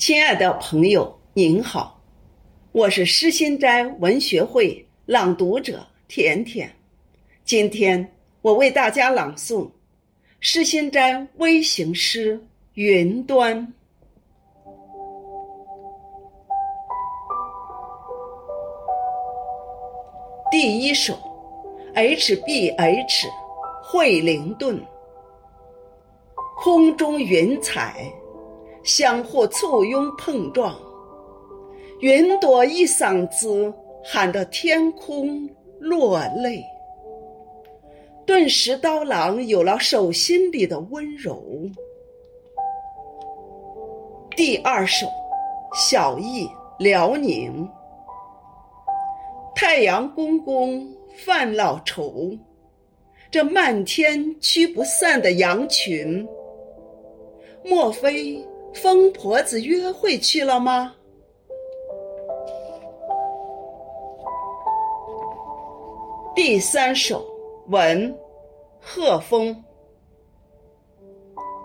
亲爱的朋友，您好，我是诗心斋文学会朗读者甜甜。今天我为大家朗诵诗心斋微型诗《云端》。第一首，H B H，惠灵顿，空中云彩。相互簇拥碰撞，云朵一嗓子喊得天空落泪，顿时刀郎有了手心里的温柔。第二首，小艺辽宁，太阳公公犯老愁，这漫天驱不散的羊群，莫非？疯婆子约会去了吗？第三首，文，贺峰。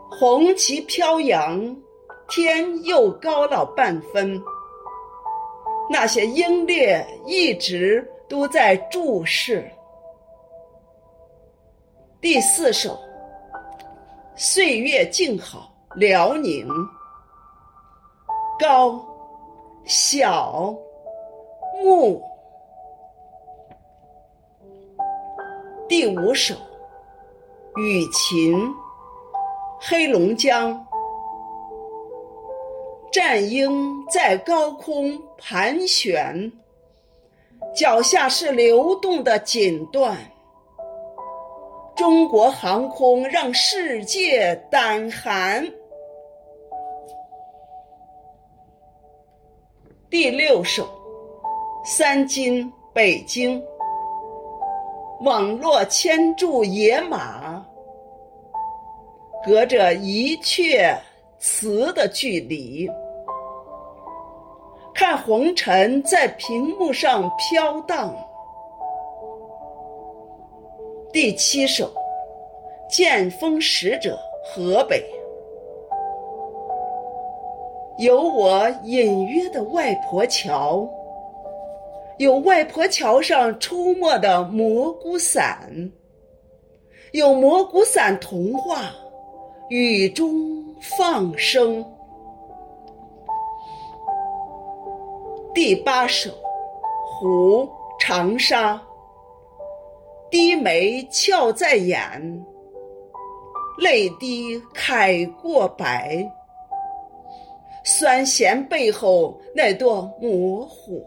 红旗飘扬，天又高了半分。那些英烈一直都在注视。第四首，岁月静好，辽宁。高，小，木。第五首，雨琴，黑龙江。战鹰在高空盘旋，脚下是流动的锦缎。中国航空让世界胆寒。第六首，三金北京。网络牵住野马，隔着一阙词的距离，看红尘在屏幕上飘荡。第七首，剑锋使者河北。有我隐约的外婆桥，有外婆桥上出没的蘑菇伞，有蘑菇伞童话，雨中放声。第八首，湖长沙，低眉俏在眼，泪滴揩过白。酸咸背后那朵模糊。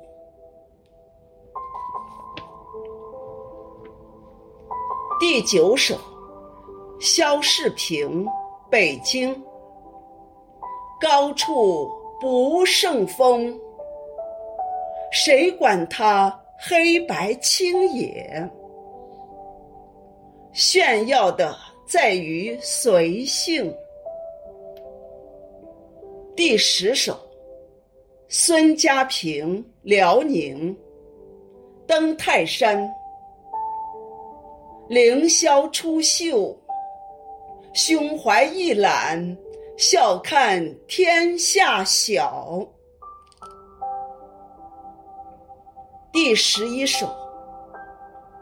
第九首，肖世平，北京。高处不胜风，谁管它黑白青野？炫耀的在于随性。第十首，孙家平，辽宁。登泰山，凌霄出岫，胸怀一览，笑看天下小。第十一首，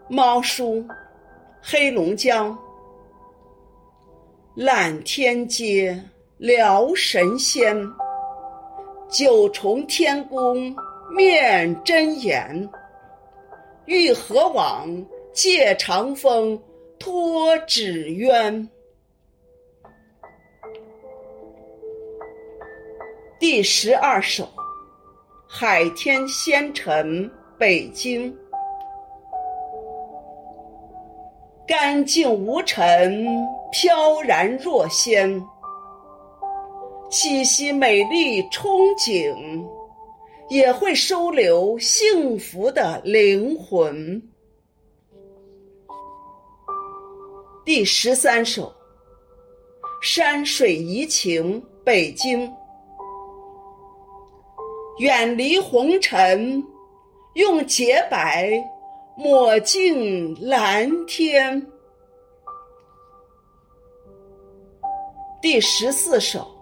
猫叔，黑龙江。揽天街。聊神仙，九重天宫面真言，玉河网借长风托纸鸢。第十二首，海天仙尘，北京，干净无尘，飘然若仙。气息美丽，憧憬，也会收留幸福的灵魂。第十三首，山水怡情，北京。远离红尘，用洁白抹净蓝天。第十四首。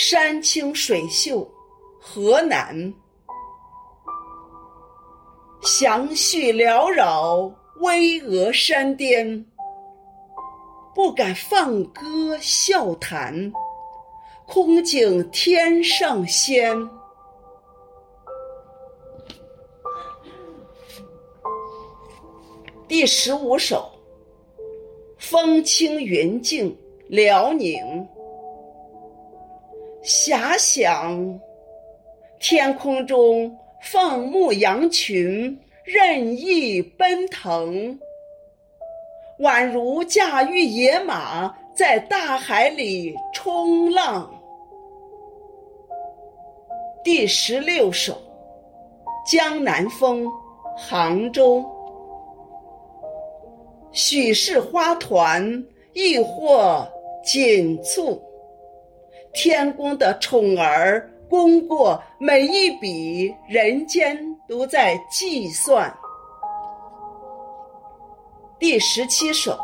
山清水秀，河南。祥絮缭绕，巍峨山巅，不敢放歌笑谈，空敬天上仙。第十五首。风清云静，辽宁。遐想，天空中放牧羊群任意奔腾，宛如驾驭野马在大海里冲浪。第十六首，江南风，杭州。许是花团，亦或锦簇。天公的宠儿功过，每一笔人间都在计算。第十七首，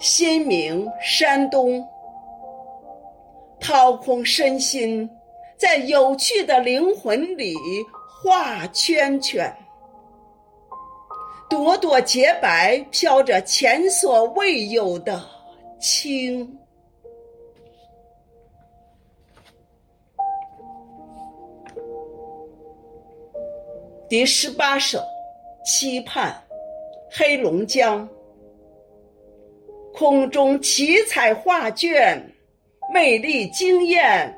新明山东。掏空身心，在有趣的灵魂里画圈圈。朵朵洁白，飘着前所未有的清。第十八首，期盼，黑龙江。空中七彩画卷，美丽惊艳，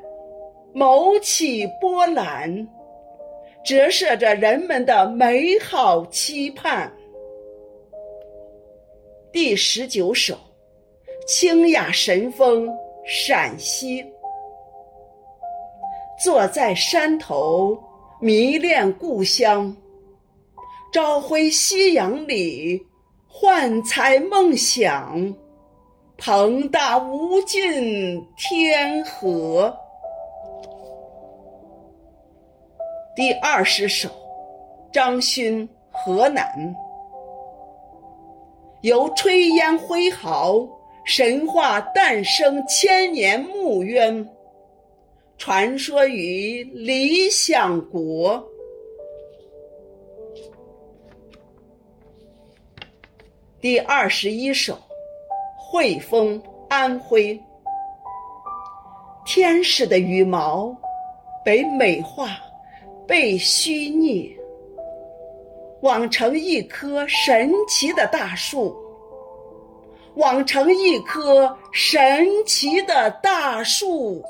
谋起波澜，折射着人们的美好期盼。第十九首，清雅神风，陕西。坐在山头，迷恋故乡，朝晖夕阳里，幻彩梦想，庞大无尽天河。第二十首，张勋，河南。由炊烟挥毫，神话诞生千年墓渊，传说于理想国。第二十一首，汇丰，安徽。天使的羽毛被美化，被虚拟。网成一棵神奇的大树，网成一棵神奇的大树。